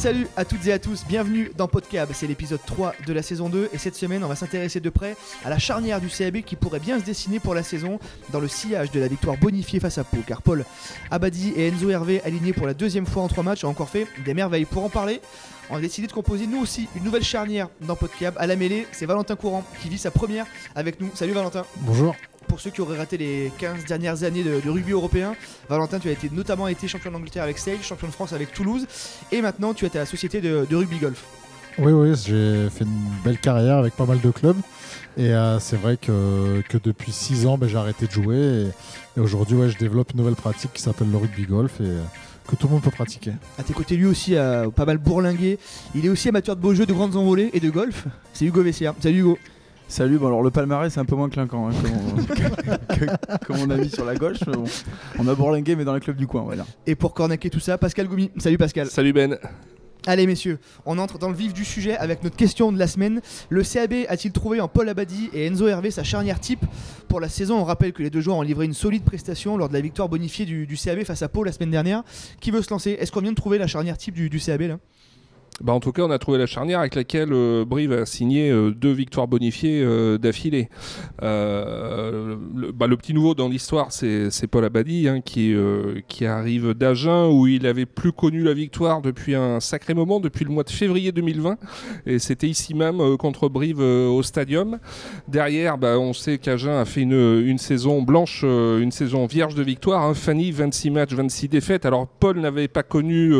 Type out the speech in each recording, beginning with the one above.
Salut à toutes et à tous, bienvenue dans Podcab, c'est l'épisode 3 de la saison 2 et cette semaine on va s'intéresser de près à la charnière du CAB qui pourrait bien se dessiner pour la saison dans le sillage de la victoire bonifiée face à Pau car Paul Abadi et Enzo Hervé alignés pour la deuxième fois en trois matchs ont encore fait des merveilles. Pour en parler, on a décidé de composer nous aussi une nouvelle charnière dans Podcab. À la mêlée, c'est Valentin Courant qui vit sa première avec nous. Salut Valentin Bonjour. Pour ceux qui auraient raté les 15 dernières années de, de rugby européen, Valentin, tu as été notamment été champion d'Angleterre avec Sale, champion de France avec Toulouse, et maintenant tu es à la société de, de rugby golf. Oui, oui, j'ai fait une belle carrière avec pas mal de clubs. Et euh, c'est vrai que, que depuis 6 ans, ben, j'ai arrêté de jouer. Et, et aujourd'hui, ouais, je développe une nouvelle pratique qui s'appelle le rugby golf et euh, que tout le monde peut pratiquer. À tes côtés, lui aussi a pas mal bourlingué. Il est aussi amateur de beaux jeux, de grandes envolées et de golf. C'est Hugo Vessière. Salut Hugo. Salut, bon alors le palmarès c'est un peu moins clinquant hein, que, mon- que- que mon ami sur la gauche. on a bourlingué mais dans les clubs du coin, voilà. Et pour cornaquer tout ça, Pascal Goumi. Salut Pascal. Salut Ben. Allez messieurs, on entre dans le vif du sujet avec notre question de la semaine. Le CAB a-t-il trouvé en Paul Abadi et Enzo Hervé sa charnière type pour la saison? On rappelle que les deux joueurs ont livré une solide prestation lors de la victoire bonifiée du, du CAB face à Pau la semaine dernière. Qui veut se lancer? Est-ce qu'on vient de trouver la charnière type du, du CAB là? Bah, en tout cas, on a trouvé la charnière avec laquelle euh, Brive a signé euh, deux victoires bonifiées euh, d'affilée. Le, bah, le petit nouveau dans l'histoire, c'est Paul Abadi hein, qui, arrive d'Agen où il avait plus connu la victoire depuis un sacré moment, depuis le mois de février 2020. Et c'était ici même contre Brive au Stadium. Derrière, bah, on sait qu'Agen a fait une, saison blanche, une saison vierge de victoire. Hein. Fanny, 26 matchs, 26 défaites. Alors Paul n'avait pas connu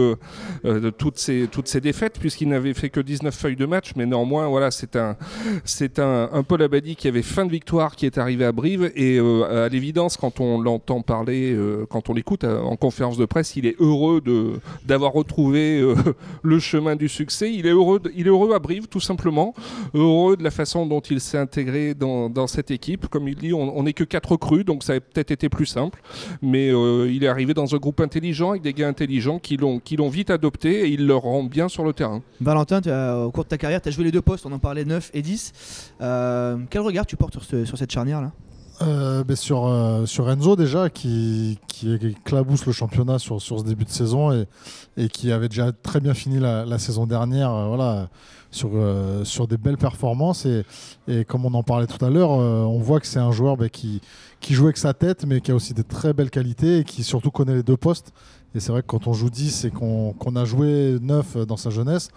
toutes ces défaites puisqu'il n'avait fait que 19 feuilles de match mais néanmoins voilà c'est un c'est un, un Paul Abadi qui avait fin de victoire qui est arrivé à Brive et euh, à l'évidence quand on l'entend parler euh, quand on l'écoute euh, en conférence de presse il est heureux de d'avoir retrouvé le chemin du succès. Il est heureux il est heureux à Brive tout simplement. Heureux de la façon dont il s'est intégré dans, cette équipe. Comme il dit on n'est que quatre recrues donc ça a peut-être été plus simple. Mais il est arrivé dans un groupe intelligent avec des gars intelligents qui l'ont qui l'ont vite adopté et il leur rend bien sur le terrain. Valentin, tu as- au cours de ta carrière, tu as joué les deux postes, on en parlait 9 et 10. Euh, quel regard tu portes sur, ce- sur cette charnière là? Euh, ben, sur, euh, sur Enzo déjà, qui, qui éclabousse le championnat sur, sur ce début de saison et, et qui avait déjà très bien fini la, la saison dernière euh, voilà, sur, euh, sur des belles performances. Et, et comme on en parlait tout à l'heure, euh, on voit que c'est un joueur ben, qui, qui joue avec sa tête, mais qui a aussi des très belles qualités et qui surtout connaît les deux postes. Et c'est vrai que quand on joue 10 et qu'on a joué 9 dans sa jeunesse,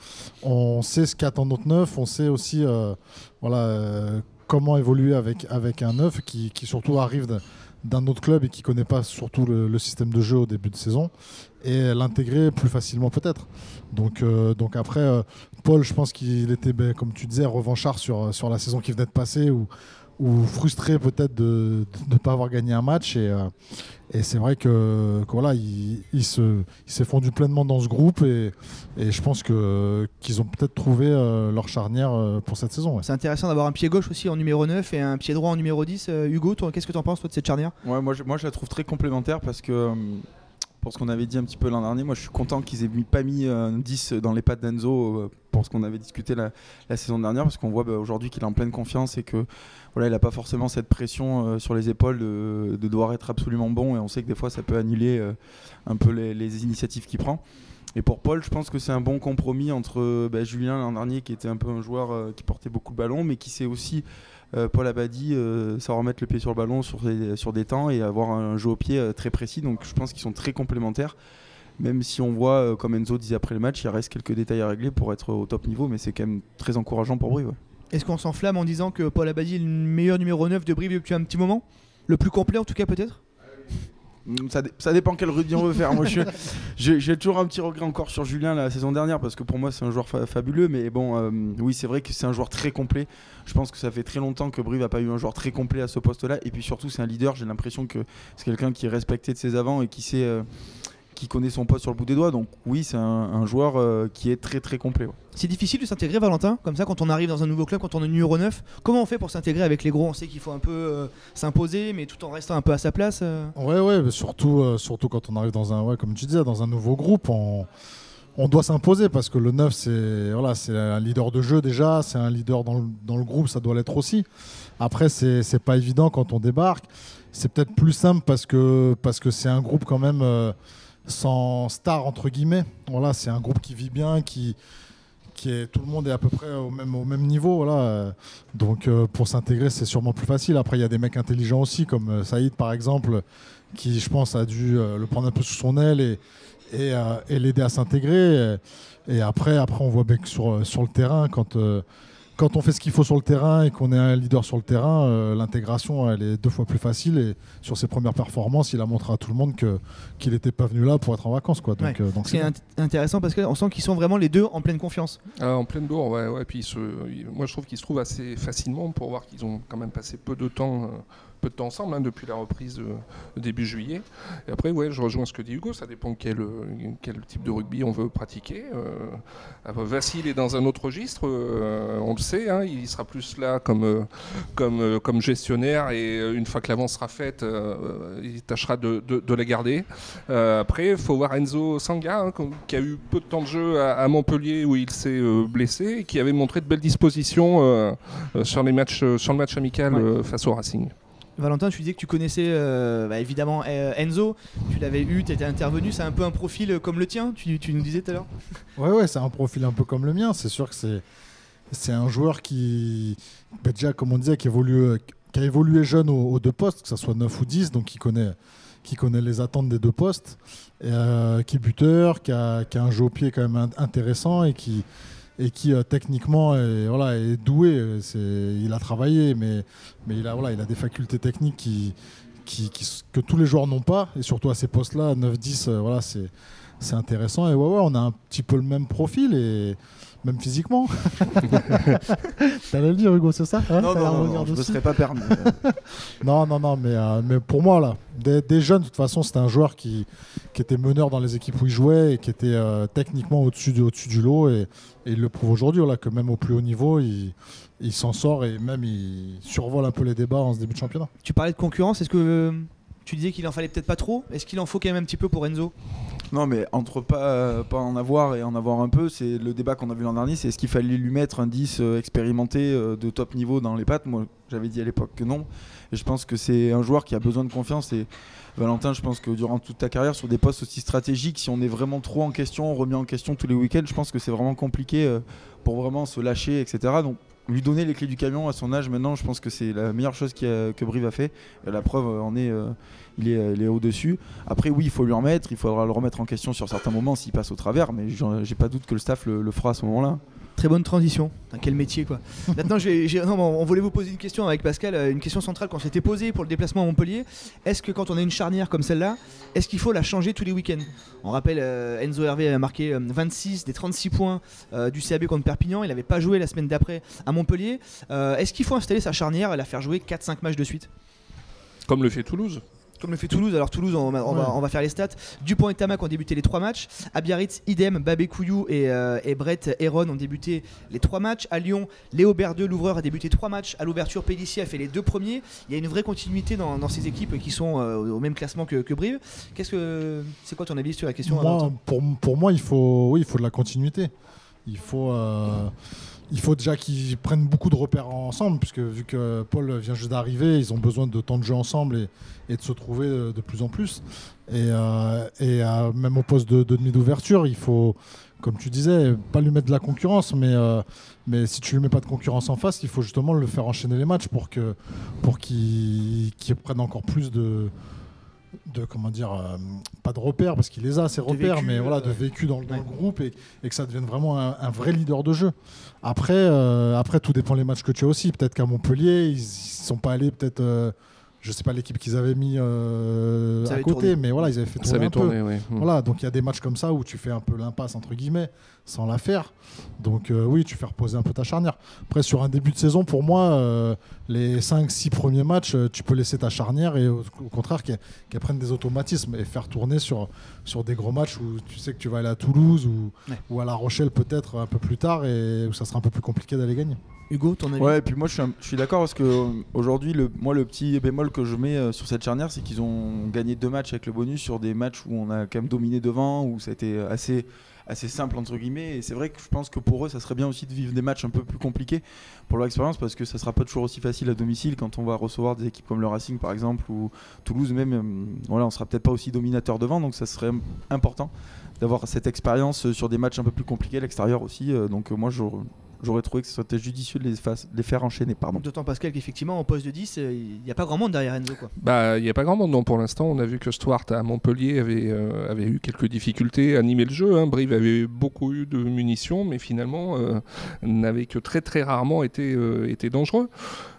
on sait ce qu'attend notre 9, on sait aussi euh, voilà, euh, comment évoluer avec, avec un 9 qui, qui surtout arrive d'un- autre club et qui connaît pas surtout le, système de jeu au début de saison et l'intégrer plus facilement peut-être. Donc, euh, donc après, Paul, je pense qu'il était, ben, comme tu disais, revanchard sur, sur la saison qui venait de passer ou, ou frustré peut-être de ne pas avoir gagné un match. Et, euh, et c'est vrai que, que voilà, il, il se, il s'est fondu pleinement dans ce groupe et, et je pense que, qu'ils ont peut-être trouvé euh, leur charnière euh, pour cette saison. ouais. C'est intéressant d'avoir un pied gauche aussi en numéro 9 et un pied droit en numéro 10. Euh, Hugo, toi, qu'est-ce que tu en penses toi, de cette charnière? Ouais, moi, je, moi je la trouve très complémentaire parce que euh, pour ce qu'on avait dit un petit peu l'an dernier, moi je suis content qu'ils aient pas mis euh, un 10 dans les pattes d'Enzo euh, pour ce qu'on avait discuté la, saison dernière parce qu'on voit bah, aujourd'hui qu'il est en pleine confiance et que voilà, il n'a pas forcément cette pression euh, sur les épaules de, de devoir être absolument bon et on sait que des fois ça peut annuler euh, un peu les, initiatives qu'il prend. Et pour Paul, je pense que c'est un bon compromis entre bah, Julien l'an dernier qui était un peu un joueur qui portait beaucoup le ballon mais qui sait aussi Paul Abadi euh, savoir mettre le pied sur le ballon sur des, temps et avoir un jeu au pied euh, très précis. Donc je pense qu'ils sont très complémentaires. Même si on voit, euh, comme Enzo disait après le match, il reste quelques détails à régler pour être au top niveau, mais c'est quand même très encourageant pour Brive. Est-ce qu'on s'enflamme en disant que Paul Abadi est le meilleur numéro 9 de Brive depuis un petit moment? Le plus complet en tout cas peut-être? Ça, dé- ça dépend quel rugby on veut faire. Moi, j'ai j'ai toujours un petit regret encore sur Julien la saison dernière parce que pour moi c'est un joueur fa- fabuleux. Mais bon, euh, oui, c'est vrai que c'est un joueur très complet. Je pense que ça fait très longtemps que Brive n'a pas eu un joueur très complet à ce poste-là. Et puis surtout, c'est un leader. J'ai l'impression que c'est quelqu'un qui est respecté de ses avants et qui sait, euh, qui connaît son poste sur le bout des doigts. Donc oui, c'est un, un joueur euh, qui est très très complet. ouais. C'est difficile de s'intégrer, Valentin, comme ça, quand on arrive dans un nouveau club, quand on est numéro 9. Comment on fait pour s'intégrer avec les gros? On sait qu'il faut un peu euh, s'imposer, mais tout en restant un peu à sa place. euh? Ouais, ouais, mais surtout, euh, surtout quand on arrive dans un, ouais, comme tu disais, dans un nouveau groupe, on, on doit s'imposer parce que le 9, c'est voilà, c'est un leader de jeu déjà, c'est un leader dans le, dans le groupe, ça doit l'être aussi. Après, c'est c'est pas évident quand on débarque. C'est peut-être plus simple parce que parce que c'est un groupe quand même. euh, sans star entre guillemets. Voilà, c'est un groupe qui vit bien, qui, qui est tout le monde est à peu près au même au même niveau. Voilà, donc euh, pour s'intégrer, c'est sûrement plus facile. Après, il y a des mecs intelligents aussi, comme euh, Saïd par exemple, qui je pense a dû euh, le prendre un peu sous son aile et et, euh, l'aider à s'intégrer. Et, après, après, on voit que sur sur le terrain, quand quand on fait ce qu'il faut sur le terrain et qu'on est un leader sur le terrain, euh, l'intégration elle est deux fois plus facile. Et sur ses premières performances, il a montré à tout le monde que qu'il n'était pas venu là pour être en vacances, quoi. Donc, Ouais. euh, donc Ce qui c'est int- intéressant parce qu'on sent qu'ils sont vraiment les deux en pleine confiance. Ah, en pleine bourre, ouais, ouais. Puis se- moi, je trouve qu'ils se trouvent assez facilement pour voir qu'ils ont quand même passé peu de temps, euh, peu de temps ensemble hein, depuis la reprise de, de début juillet. Et après, ouais, je rejoins ce que dit Hugo. Ça dépend quel, euh, quel type de rugby on veut pratiquer. Euh, ah, bah, Vassil est dans un autre registre, euh, on le sait. hein, il sera plus là comme euh, comme euh, comme gestionnaire et euh, une fois que l'avance sera faite, euh, il tâchera de, de- de la garder. Euh, après, il faut voir Enzo Sanga, hein, qui a eu peu de temps de jeu à, à Montpellier où il s'est euh, blessé et qui avait montré de belles dispositions euh, euh, sur, les matchs, euh, sur le match amical Ouais. euh, face au Racing. Valentin, tu disais que tu connaissais euh, bah, évidemment euh, Enzo, tu l'avais eu, tu étais intervenu, c'est un peu un profil euh, comme le tien, tu, nous disais tout à l'heure. Ouais, ouais, c'est un profil un peu comme le mien. C'est sûr que c'est c'est un joueur qui, bah, déjà, comme on disait, qui a évolué jeune aux, deux postes, que ce soit 9 ou 10, donc qui connaît, qui connaît les attentes des deux postes, qui est buteur, qui a, qui a un jeu au pied quand même int- intéressant et qui, et qui euh, techniquement est, voilà, est doué. C'est, il a travaillé, mais, mais il, a, voilà, il a des facultés techniques qui- que tous les joueurs n'ont pas, et surtout à ces postes-là, 9-10, euh, voilà, c'est, c'est intéressant. Et ouais, ouais, on a un petit peu le même profil et même physiquement. T'allais le dire, Hugo, c'est ça? Hein Non, non, non, non, je me dessus serais pas permis. non, non, non, mais, euh, mais pour moi, là, des, des jeunes, de toute façon, c'était un joueur qui, qui était meneur dans les équipes où il jouait et qui était euh, techniquement au-dessus du, au-dessus du lot. Et, et il le prouve aujourd'hui, voilà, que même au plus haut niveau, il, il s'en sort et même il survole un peu les débats en ce début de championnat. Tu parlais de concurrence, est-ce que euh, tu disais qu'il en fallait peut-être pas trop Est-ce qu'il en faut quand même un petit peu pour Enzo? Non, mais entre pas, pas en avoir et en avoir un peu, c'est le débat qu'on a vu l'an dernier. C'est est-ce qu'il fallait lui mettre un 10 euh, expérimenté euh, de top niveau dans les pattes? Moi, j'avais dit à l'époque que non. Et je pense que c'est un joueur qui a besoin de confiance. Et Valentin, je pense que durant toute ta carrière, sur des postes aussi stratégiques, si on est vraiment trop en question, remis en question tous les week-ends, je pense que c'est vraiment compliqué euh, pour vraiment se lâcher, etc. Donc, lui donner les clés du camion à son âge maintenant, je pense que c'est la meilleure chose que Brive a fait. La preuve euh, en est, euh, il est, il est au-dessus. Après, oui, il faut lui en mettre, il faudra le remettre en question sur certains moments s'il passe au travers, mais j'ai pas doute que le staff le, le fera à ce moment-là. Très bonne transition. Putain, quel métier quoi. Maintenant, non, on voulait vous poser une question avec Pascal, euh, une question centrale qu'on s'était posée pour le déplacement à Montpellier. Est-ce que quand on a une charnière comme celle-là, est-ce qu'il faut la changer tous les week-ends? On rappelle, euh, Enzo Hervé a marqué euh, 26 des 36 points euh, du CAB contre Perpignan. Il n'avait pas joué la semaine d'après à Montpellier. Euh, est-ce qu'il faut installer sa charnière et la faire jouer 4-5 matchs de suite? Comme le fait Toulouse. Comme le fait Toulouse, alors Toulouse, on va, on va- Ouais. on va faire les stats. Dupont et Tamac ont débuté les trois matchs. À Biarritz, idem, Babé Couillou et, euh, et Brett Heron ont débuté les trois matchs. À Lyon, Léo Berdeux, l'ouvreur, a débuté trois matchs. À l'ouverture, Pellissier a fait les deux premiers. Il y a une vraie continuité dans, dans ces équipes qui sont euh, au même classement que, que Brive. Qu'est-ce que c'est quoi ton avis sur la question Moi, pour, pour moi, il faut, oui, il faut de la continuité. Il faut, euh, il faut déjà qu'ils prennent beaucoup de repères ensemble, puisque vu que Paul vient juste d'arriver, ils ont besoin de temps de jeu ensemble et, de se trouver de, de plus en plus. Et, euh, euh, même au poste de, de demi d'ouverture, il faut, comme tu disais, pas lui mettre de la concurrence, mais, euh, si tu lui mets pas de concurrence en face, il faut justement le faire enchaîner les matchs pour que pour qu'il qu'il prenne encore plus de de comment dire euh, pas de repères parce qu'il les a ces repères vécu, mais voilà de euh, vécu dans, le- dans ouais. le groupe et, et que ça devienne vraiment un, un vrai leader de jeu après euh, après tout dépend les matchs que tu as aussi peut-être qu'à Montpellier ils, ils sont pas allés peut-être je sais pas l'équipe qu'ils avaient mis euh, à côté tourné. mais voilà ils avaient fait tourner Ça avait un peu. tourné, oui. Mm. Voilà, donc il y a des matchs comme ça où tu fais un peu l'impasse entre guillemets sans la faire. Donc euh, oui, tu fais reposer un peu ta charnière. Après sur un début de saison, pour moi, euh, les 5-6 premiers matchs, tu peux laisser ta charnière et au, au contraire qu'elle qu'elle prenne des automatismes et faire tourner sur, sur des gros matchs où tu sais que tu vas aller à Toulouse ou, Ouais. ou à La Rochelle peut-être un peu plus tard et où ça sera un peu plus compliqué d'aller gagner. Hugo, ton avis? Ouais, et puis moi je suis, d'accord parce que aujourd'hui, le, moi le petit bémol que je mets euh, sur cette charnière, c'est qu'ils ont gagné deux matchs avec le bonus sur des matchs où on a quand même dominé devant, où ça a été assez, assez simple entre guillemets. Et c'est vrai que je pense que pour eux, ça serait bien aussi de vivre des matchs un peu plus compliqués pour leur expérience parce que ça sera pas toujours aussi facile à domicile quand on va recevoir des équipes comme le Racing par exemple ou Toulouse même. euh, voilà, on sera peut-être pas aussi dominateur devant, donc ça serait important d'avoir cette expérience sur des matchs un peu plus compliqués à l'extérieur aussi. euh, donc euh, moi, j'aurais j'aurais trouvé que ce serait judicieux de les, fa- de les faire enchaîner. Pardon. D'autant Pascal qu'effectivement en poste de 10, euh, il n'y a pas grand monde derrière Enzo quoi. Bah, il n'y a pas grand monde non, pour l'instant. On a vu que Stuart à Montpellier avait, euh, avait eu quelques difficultés à animer le jeu. hein. Brive avait beaucoup eu de munitions, mais finalement euh, n'avait que très très rarement été, euh, été dangereux.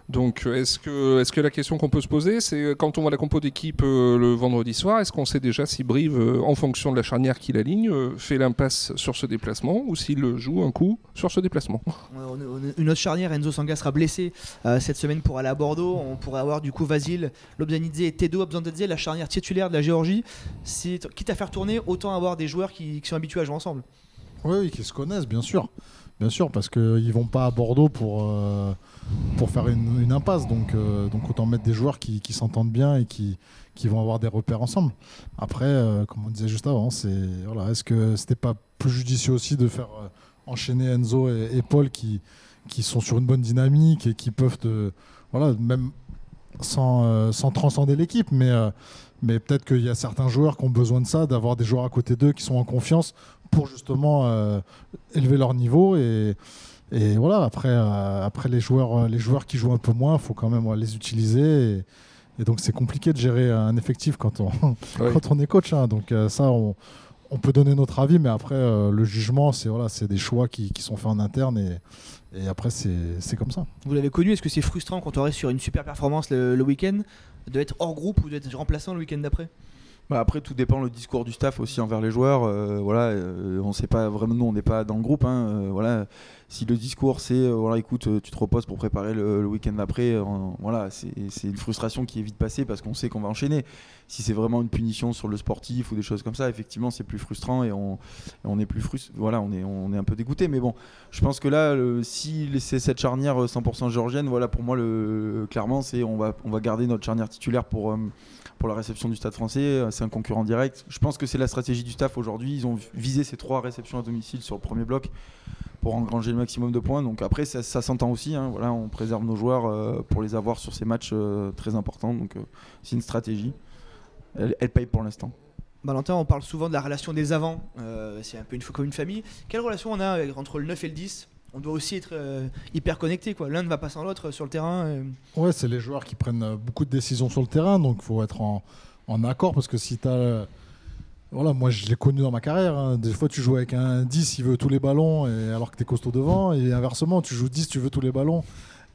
Donc est-ce que, la question qu'on peut se poser, c'est euh, quand on voit la compo d'équipe euh, le vendredi soir, est-ce qu'on sait déjà si Brive, euh, en fonction de la charnière qu'il aligne, euh, fait l'impasse sur ce déplacement ou s'il joue un coup sur ce déplacement? Une autre charnière, Enzo Sanga sera blessé euh, cette semaine pour aller à Bordeaux. On pourrait avoir du coup Vasil, Lobzanidze et Tedo Abzandadze, la charnière titulaire de la Géorgie. Quitte à faire tourner, autant avoir des joueurs qui sont habitués à jouer ensemble. Oui, oui, qui se connaissent, bien sûr. Bien sûr, parce qu'ils vont pas à Bordeaux pour, euh, pour faire une, impasse. Donc, euh, donc autant mettre des joueurs qui, s'entendent bien et qui, qui vont avoir des repères ensemble. Après, euh, comme on disait juste avant, c'est voilà, est-ce que c'était pas plus judicieux aussi de faire enchaîner Enzo et, Paul qui, qui sont sur une bonne dynamique et qui peuvent voilà, même sans, sans transcender l'équipe, mais, mais peut-être qu'il y a certains joueurs qui ont besoin de ça, d'avoir des joueurs à côté d'eux qui sont en confiance pour justement euh, élever leur niveau et, et voilà après euh, après les joueurs euh, les joueurs qui jouent un peu moins faut quand même les utiliser et, et donc c'est compliqué de gérer un effectif quand on quand on est coach hein. donc euh, ça on, on peut donner notre avis mais après euh, le jugement c'est voilà c'est des choix qui, qui sont faits en interne et, et après c'est c'est comme ça. Vous l'avez connu, est-ce que c'est frustrant quand on reste sur une super performance le, le week-end de être hors groupe ou d'être remplaçant le week-end d'après? Bah, après, tout dépend le discours du staff aussi envers les joueurs. euh, voilà, euh, on sait pas vraiment, nous, on n'est pas dans le groupe. hein, euh, si le discours c'est, euh, voilà, écoute, euh, tu te reposes pour préparer le, week-end d'après, euh, voilà, c'est une frustration qui est vite passée parce qu'on sait qu'on va enchaîner. Si c'est vraiment une punition sur le sportif ou des choses comme ça, effectivement, c'est plus frustrant et on, on est plus frust- voilà, on est, on est un peu dégoûté. Mais bon, je pense que là, si c'est cette charnière euh, 100% géorgienne, voilà, pour moi, le, clairement, c'est on va, on va garder notre charnière titulaire pour. pour la réception du Stade français. C'est un concurrent direct. Je pense que c'est la stratégie du staff aujourd'hui. Ils ont visé ces trois réceptions à domicile sur le premier bloc pour engranger le maximum de points. Donc après, ça, ça s'entend aussi. hein. Voilà, on préserve nos joueurs euh, pour les avoir sur ces matchs euh, très importants. Donc euh, c'est une stratégie. Elle, elle paye pour l'instant. Valentin, on parle souvent de la relation des avants, euh, c'est un peu une, comme une famille. Quelle relation on a avec- entre le 9 et le 10 On doit aussi être euh, hyper connecté, quoi. L'un ne va pas sans l'autre sur le terrain. euh. Ouais, c'est les joueurs qui prennent beaucoup de décisions sur le terrain, donc il faut être en, en accord parce que si tu as. Voilà, moi je l'ai connu dans ma carrière. hein. Des fois, tu joues avec un 10, il veut tous les ballons, et, alors que tu es costaud devant, et inversement, tu joues 10, tu veux tous les ballons.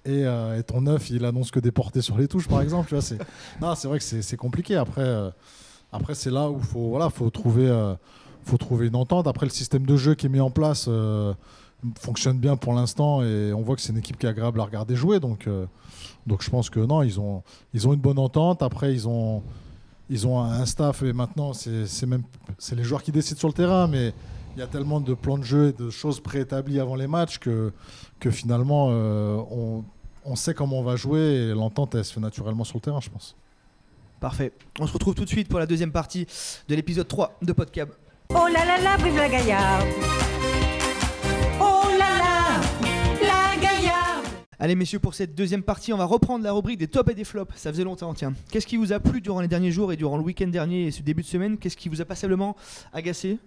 Et, euh, et ton 9, il annonce que des portées sur les touches, par exemple. Tu vois, c'est... Non, c'est vrai que c'est, c'est compliqué. Après, euh, après c'est là où il faut, voilà, faut, trouver, euh, faut trouver une entente. Après, le système de jeu qui est mis en place fonctionne bien pour l'instant, et on voit que c'est une équipe qui est agréable à regarder jouer. Donc, donc je pense que non, ils ont, ils ont une bonne entente. Après, ils ont, ils ont un staff, et maintenant, c'est, c'est même c'est les joueurs qui décident sur le terrain, mais il y a tellement de plans de jeu et de choses préétablies avant les matchs que, que finalement, euh, on, on sait comment on va jouer et l'entente, elle se fait naturellement sur le terrain, je pense. Parfait. On se retrouve tout de suite pour la deuxième partie de l'épisode 3 de Podcab. Oh là là là, vive la Gaillarde Allez messieurs, pour cette deuxième partie, on va reprendre la rubrique des tops et des flops. Ça faisait longtemps, tiens. Qu'est-ce qui vous a plu durant les derniers jours et durant le week-end dernier et ce début de semaine? Qu'est-ce qui vous a passablement agacé?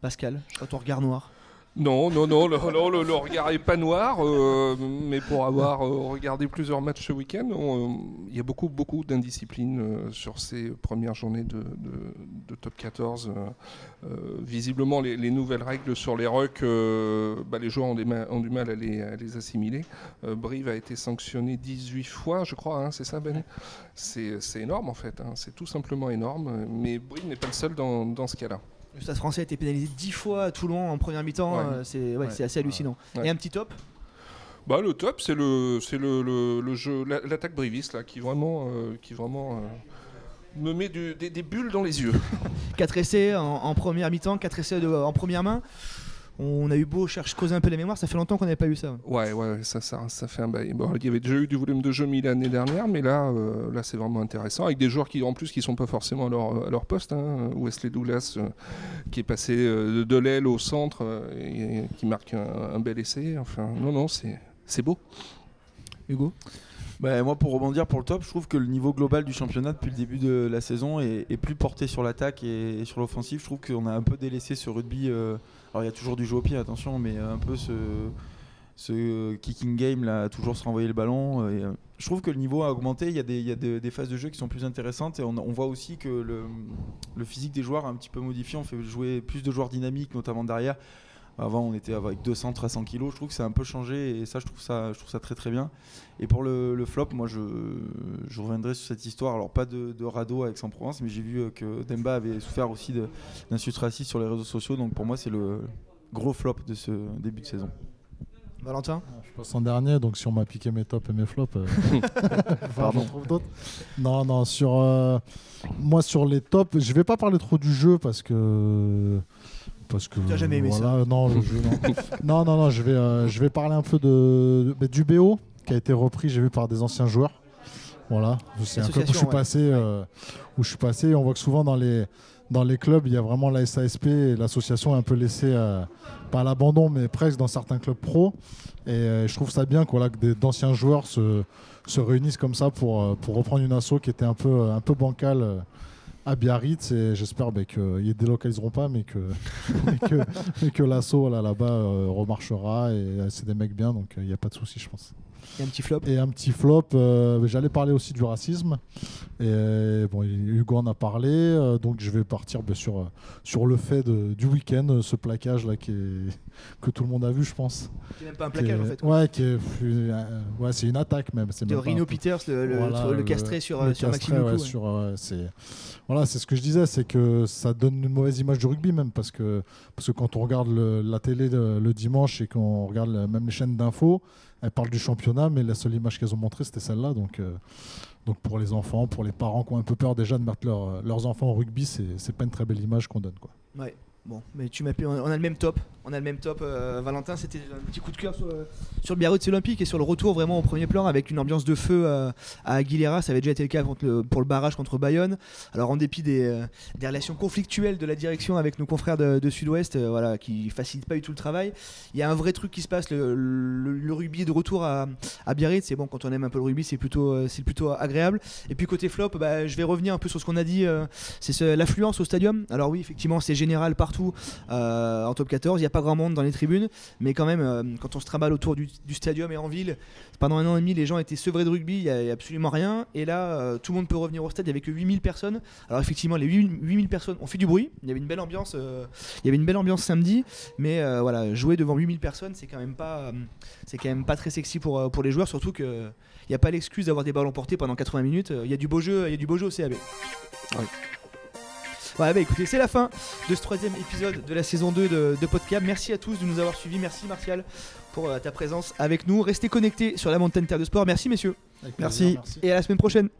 Pascal, je vois ton regard noir. Non, non, non, le, regard est pas noir, euh, mais pour avoir euh, regardé plusieurs matchs ce week-end, euh, il y a beaucoup, beaucoup d'indiscipline sur ces premières journées de, top 14. euh, euh, visiblement, les, les nouvelles règles sur les rucks, bah, les joueurs ont, des ma- ont du mal à les, assimiler. Brive a été sanctionné 18 fois, je crois, hein, c'est ça, Ben? C'est énorme en fait, hein, c'est tout simplement énorme, mais Brive n'est pas le seul dans ce cas-là. Le Stade français a été pénalisé 10 fois à Toulon en première mi-temps. Ouais. euh, c'est ouais, Ouais. c'est assez hallucinant. Et un petit top? Bah, le top, c'est le, c'est le, le, le jeu, la- l'attaque briviste là, qui vraiment, euh, qui vraiment euh, me met du- des, des bulles dans les yeux. 4 essais en, en première mi-temps, 4 essais de- en première main. On a eu beau chercher, creuser un peu les mémoires, ça fait longtemps qu'on n'avait pas eu ça. Ouais, ouais, ça, ça, ça fait un bail. Bon, il y avait déjà eu du volume de jeu mis l'année dernière, mais là, euh, là c'est vraiment intéressant. Avec des joueurs qui, en plus, qui sont pas forcément à leur, à leur poste. hein. Wesley Douglas, euh, qui est passé euh, de l'aile au centre et, et qui marque un, un bel essai. Enfin, non, non, c'est c'est beau. Hugo? Bah, moi, pour rebondir pour le top, je trouve que le niveau global du championnat depuis le début de la saison est, plus porté sur l'attaque et, sur l'offensive. Je trouve qu'on a un peu délaissé ce rugby. euh, alors, il y a toujours du jeu au pied, attention, mais un peu ce, kicking game là, toujours se renvoyer le ballon. Et, euh, je trouve que le niveau a augmenté. Il y a des, phases de jeu qui sont plus intéressantes et on, on voit aussi que le, le physique des joueurs a un petit peu modifié. On fait jouer plus de joueurs dynamiques, notamment derrière. Avant, on était avec 200, 300 kilos. Je trouve que ça a un peu changé et ça, je trouve ça, je trouve ça très très bien. Et pour le, le flop, moi, je, je reviendrai sur cette histoire. Alors, pas de, de radeau avec Aix-en-Provence, mais j'ai vu euh, que Demba avait souffert aussi d'insultes racistes sur les réseaux sociaux. Donc, pour moi, c'est le gros flop de ce début de saison. Valentin? Je passe en dernier, donc si on m'a piqué mes tops et mes flops, euh, Pardon. j'en trouve d'autres. Non, non, sur euh, moi sur les tops, je vais pas parler trop du jeu parce que parce que T'as jamais aimé voilà, non, jeu, non. non, non, non, je vais euh, je vais parler un peu de, de- du BO qui a été repris, j'ai vu par des anciens joueurs. Voilà, c'est un club où je suis ouais. passé, euh, où je suis passé. On voit que souvent dans les dans les clubs, il y a vraiment la SASP et l'association est un peu laissée euh, pas à l'abandon, mais presque dans certains clubs pro. Et euh, je trouve ça bien quoi, là, que des- d'anciens joueurs se, se réunissent comme ça pour, euh, pour reprendre une asso qui était un peu, un peu bancale euh, à Biarritz. Et j'espère bah, qu'ils ne délocaliseront pas, mais que, l'asso là, là-bas euh, remarchera. Et euh, c'est des mecs bien, donc il n'y a pas de souci, je pense. A un petit flop. Et un petit flop, euh, j'allais parler aussi du racisme. Et euh, bon, Hugo en a parlé, euh, donc je vais partir bien sûr euh, sur le fait de- du week-end, ce plaquage là qui est, que tout le monde a vu, je pense. C'est même pas un Qui plaquage est- en fait. Ouais, qui est, euh, ouais, c'est une attaque même. De Rino Peters, le, le, Voilà, le castré sur, le sur castré, Maxime ouais, sur, euh, c'est voilà, c'est ce que je disais, c'est que ça donne une mauvaise image du rugby même parce que parce que quand on regarde le- la télé le, le dimanche et qu'on regarde même les chaînes d'infos, elles parlent du championnat, mais la seule image qu'elles ont montrée c'était celle-là, donc. euh, donc pour les enfants, pour les parents qui ont un peu peur déjà de mettre leur- leurs enfants au rugby, c'est c'est pas une très belle image qu'on donne. Quoi. Ouais. Bon, mais tu m'as on a le même top. On a le même top. euh, Valentin, c'était un petit coup de cœur sur le, sur Biarritz Olympique et sur le retour vraiment au premier plan avec une ambiance de feu euh, à Aguilera. Ça avait déjà été le cas pour le barrage contre Bayonne. Alors en dépit des, euh, relations conflictuelles de la direction avec nos confrères de, Sud-Ouest, euh, voilà, qui facilitent pas du tout le travail, il y a un vrai truc qui se passe. Le, le- rugby de retour à, à Biarritz. C'est bon quand on aime un peu le rugby, c'est plutôt, euh, c'est plutôt agréable. Et puis côté flop, bah, je vais revenir un peu sur ce qu'on a dit. euh, c'est ce- l'affluence au stadium. Alors oui, effectivement, c'est général partout euh, en top 14. Il n'y a pas grand monde dans les tribunes, mais quand même, euh, quand on se trimballe autour du, du stadium et en ville, pendant un an et demi, les gens étaient sevrés de rugby, il n'y a, absolument rien. Et là, euh, tout le monde peut revenir au stade, il n'y avait que 8000 personnes. Alors effectivement, les 8000 8000 personnes ont fait du bruit. Il y avait une belle ambiance, euh, il y avait une belle ambiance samedi, mais voilà, jouer devant 8000 personnes, c'est quand même pas, c'est quand même pas très sexy pour, pour les joueurs, surtout que il n'y a pas l'excuse d'avoir des ballons portés pendant 80 minutes. Il y a du beau jeu, il y a du beau jeu au CAB. Bah écoutez, c'est la fin de ce troisième épisode de la saison 2 de, de Podcab. Merci à tous de nous avoir suivis. Merci Martial pour euh, ta présence avec nous. Restez connectés sur la montagne Terre de Sport. Merci messieurs. Merci. Et à la semaine prochaine.